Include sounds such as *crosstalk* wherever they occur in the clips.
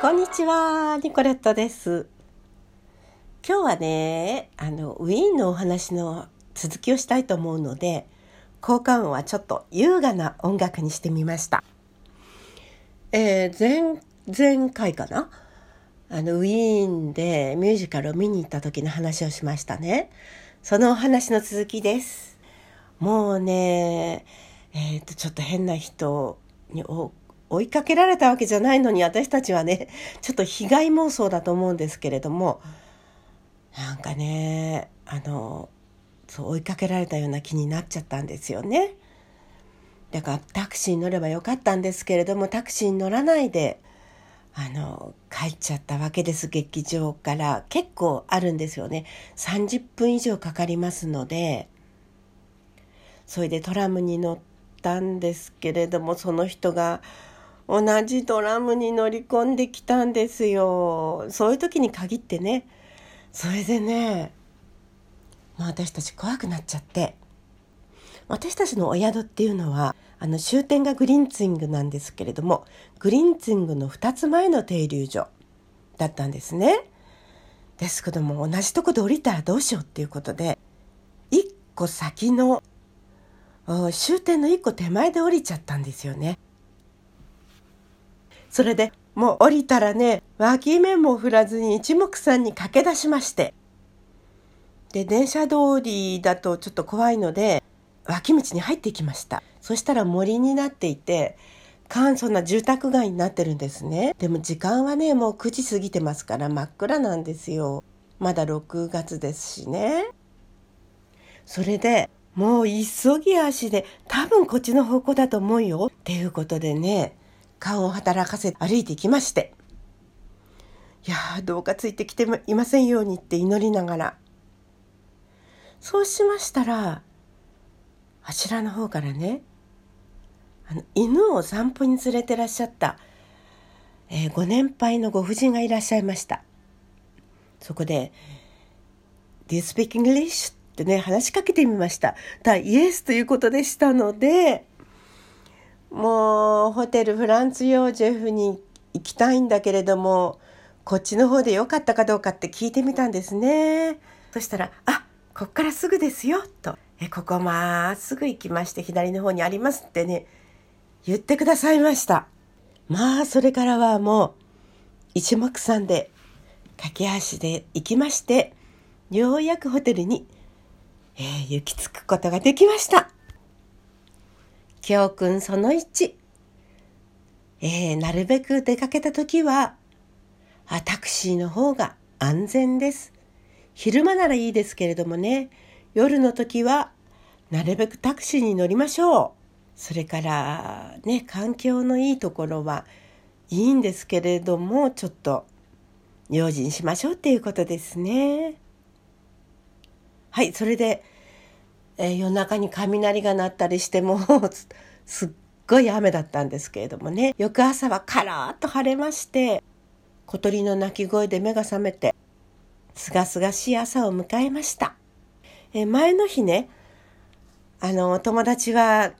こんにちは、ニコレットです。今日はね、あの、ウィーンのお話の続きをしたいと思うので、効果音はちょっと優雅な音楽にしてみました。えー、前、前回かな？あの、ウィーンでミュージカルを見に行った時の話をしましたね。そのお話の続きです。もうね、えっ、ー、と、ちょっと変な人に追いかけられたわけじゃないのに私たちはね *laughs* ちょっと被害妄想だと思うんですけれどもなんかねあのそう追いかけられたような気になっちゃったんですよね。だからタクシーに乗ればよかったんですけれどもタクシーに乗らないであの帰っちゃったわけです劇場から結構あるんですよね30分以上かかりますのでそれでトラムに乗ったんですけれどもその人が同じドラムに乗り込んできたんですよ。そういう時に限ってね。それでね、まあ、私たち怖くなっちゃって。私たちのお宿っていうのはあの終点がグリンツィングなんですけれどもグリンツィングの2つ前の停留所だったんですね。ですけども同じとこで降りたらどうしようっていうことで1個先の終点の1個手前で降りちゃったんですよね。それでもう降りたらね脇目も振らずに一目散に駆け出しまして。で電車通りだとちょっと怖いので脇道に入っていきました。そしたら森になっていて簡素な住宅街になってるんですね。でも時間はねもう9時過ぎてますから真っ暗なんですよ。まだ6月ですしね。それでもう急ぎ足で多分こっちの方向だと思うよ。っていうことでね顔を働かせ歩いていきまして。いやどうかついてきていませんようにって祈りながら。そうしましたらあちらの方からねあの犬を散歩に連れてらっしゃった、えー、ご年配のご婦人がいらっしゃいました。そこで「Do you speak English?」ってね話しかけてみました。だイエスということでしたのでもうホテルフランツ・ヨージェフに行きたいんだけれどもこっちの方で良かったかどうかって聞いてみたんですね。そしたら「あこっからすぐですよ」と「えここまっすぐ行きまして左の方にあります」ってね言ってくださいました。まあそれからはもう一目散で駆け足で行きましてようやくホテルに、えー、行き着くことができました教訓その1、えー、なるべく出かけた時はあタクシーの方が安全です。昼間ならいいですけれどもね夜の時はなるべくタクシーに乗りましょう。それからね環境のいいところはいいんですけれどもちょっと用心しましょうっていうことですね。はいそれでえー、夜中に雷が鳴ったりしても *laughs* すっごい雨だったんですけれどもね。翌朝はカラーッと晴れまして小鳥の鳴き声で目が覚めてすがすがしい朝を迎えました、えー、前の日ねあの友達は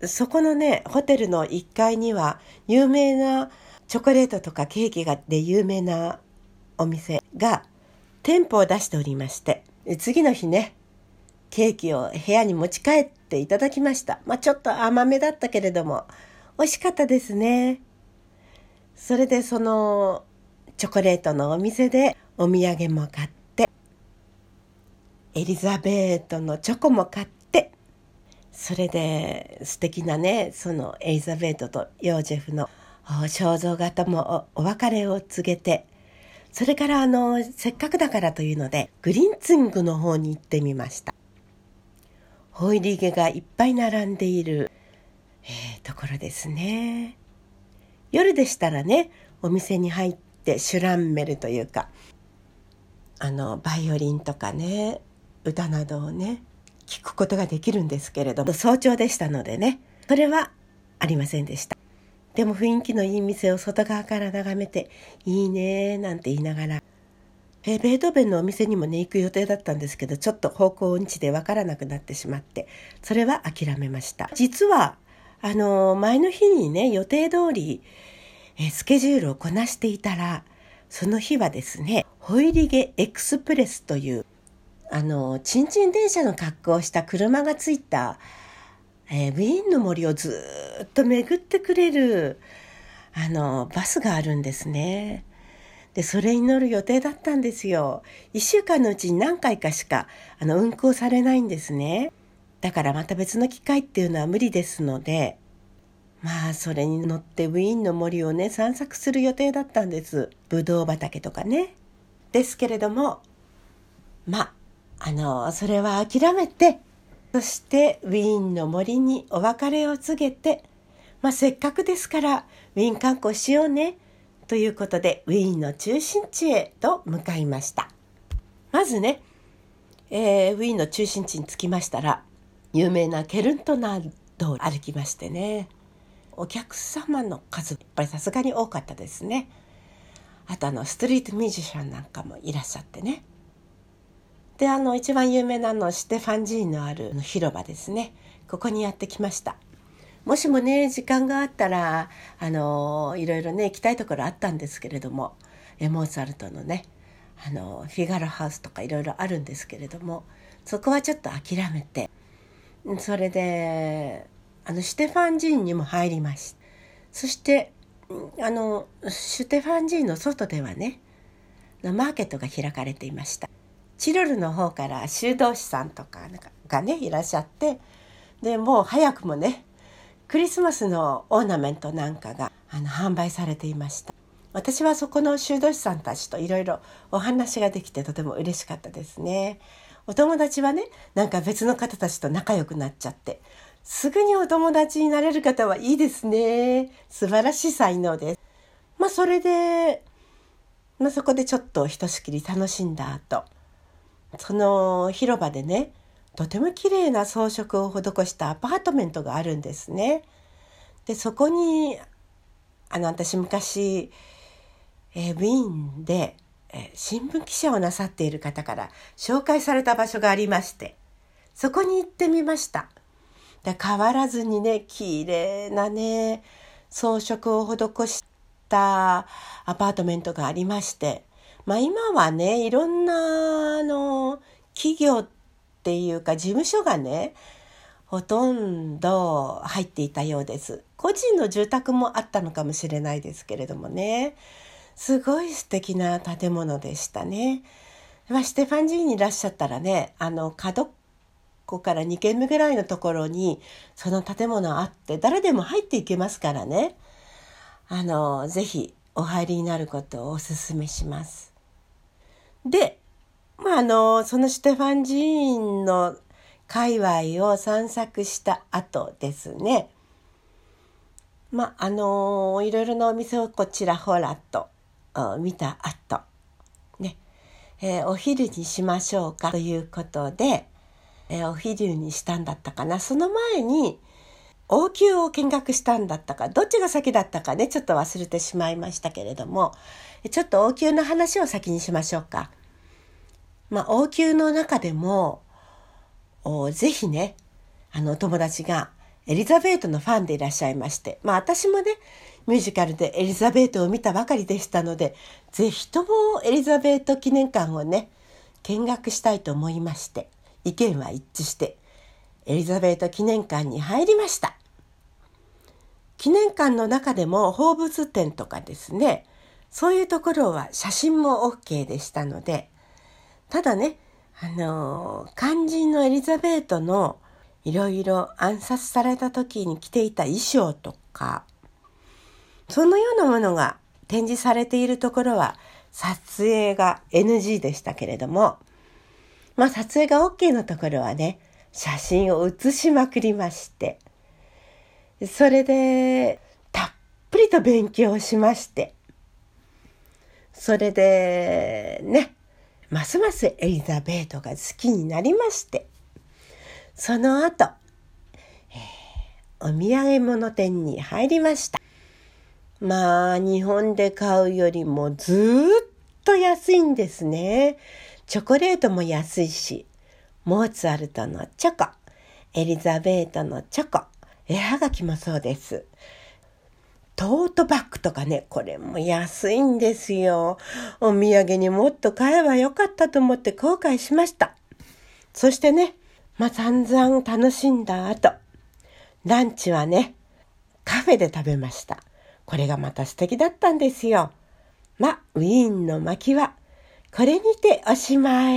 そこのねホテルの1階には有名なチョコレートとかケーキがで有名なお店が店舗を出しておりまして。次の日ねケーキを部屋に持ち帰っていただきました。まあ、ちょっと甘めだったけれども、美味しかったですね。それでそのチョコレートのお店でお土産も買って、エリザベートのチョコも買って、それで素敵なね、そのエリザベートとヨージェフの肖像画ともお別れを告げて、それからあの、せっかくだからというので、グリンツィングの方に行ってみました。ホイリゲがいっぱい並んでいる、えー、ところですね。夜でしたらね、お店に入ってシュランメルというか、あの、バイオリンとかね、歌などをね、聞くことができるんですけれども、早朝でしたのでね、それはありませんでした。でも雰囲気のいい店を外側から眺めて、いいねーなんて言いながら、え、ベートーベンのお店にもね行く予定だったんですけどちょっと方向音痴でわからなくなってしまってそれは諦めました。実はあのー、前の日にね予定通り、え、スケジュールをこなしていたらその日はですねホイリゲエクスプレスというあのちんちん電車の格好をした車がついた、えー、ウィーンの森をずっと巡ってくれるあのバスがあるんですね。で、それに乗る予定だったんですよ。一週間のうちに何回かしか、あの、運行されないんですね。だからまた別の機会っていうのは無理ですので、まあ、それに乗ってウィーンの森をね、散策する予定だったんです。ぶどう畑とかね。ですけれども、まあ、あの、それは諦めて、そしてウィーンの森にお別れを告げて、まあ、せっかくですからウィーン観光しようねということでウィーンの中心地へと向かいました。まずね、えー、ウィーンの中心地に着きましたら有名なケルントナー道歩きましてねお客様の数やっぱりさすがに多かったですね。あとあのストリートミュージシャンなんかもいらっしゃってね。であの一番有名なのステファン寺院のある広場ですね。ここにやってきました。もしもね時間があったらあのいろいろね行きたいところあったんですけれどもモーツァルトのねあのフィガロハウスとかいろいろあるんですけれどもそこはちょっと諦めてそれであのシュテファン寺院にも入りました。そしてあのシュテファン寺院の外ではねマーケットが開かれていました。チロルの方から修道士さんとかがねいらっしゃってでもう早くもねクリスマスのオーナメントなんかがあの販売されていました。私はそこの修道士さんたちといろいろお話ができてとても嬉しかったですね。お友達はねなんか別の方たちと仲良くなっちゃってすぐにお友達になれる方はいいですね。素晴らしい才能です。まあそれで、まあ、そこでちょっとひとしきり楽しんだ後その広場でねとても綺麗な装飾を施したアパートメントがあるんですね。でそこにあの私昔、え、ウィーンで、え、新聞記者をなさっている方から紹介された場所がありましてそこに行ってみました。で変わらずにね綺麗なね装飾を施したアパートメントがありましてまあ今はねいろんなあの企業っていうか事務所がねほとんど入っていたようです個人の住宅もあったのかもしれないですけれどもねすごい素敵な建物でしたね。まあ、ステファン寺院にいらっしゃったらねあの角っこから2軒目ぐらいのところにその建物あって誰でも入っていけますからねあのぜひお入りになることをお勧めします。でまあ、あの、そのステファン寺院の界隈を散策した後ですね。まあ、あの、いろいろなお店をこちらほらと見た後、ね、えー、お昼にしましょうかということで、えー、お昼にしたんだったかな。その前に、王宮を見学したんだったか、どっちが先だったかね、ちょっと忘れてしまいましたけれども、ちょっと王宮の話を先にしましょうか。まあ、王宮の中でも、ぜひね、あの、友達がエリザベートのファンでいらっしゃいまして、まあ、私もね、ミュージカルでエリザベートを見たばかりでしたので、ぜひともエリザベート記念館をね、見学したいと思いまして、意見は一致して、エリザベート記念館に入りました。記念館の中でも放物展とかですね、そういうところは写真も OK でしたので、ただね、あの、肝心のエリザベートのいろいろ暗殺された時に着ていた衣装とか、そのようなものが展示されているところは撮影が NG でしたけれども、まあ撮影が OK のところはね、写真を写しまくりまして、それでたっぷりと勉強しまして、それでね、ますますエリザベートが好きになりまして。その後、えー、お土産物店に入りました。まあ日本で買うよりもずっと安いんですね。チョコレートも安いし、モーツァルトのチョコ、エリザベートのチョコ、絵はがきもそうです。トートバッグとかね、これも安いんですよ。お土産にもっと買えばよかったと思って後悔しました。そしてね、まあ、散々楽しんだ後、ランチはね、カフェで食べました。これがまた素敵だったんですよ。まあ、ウィーンの巻は、これにておしまい。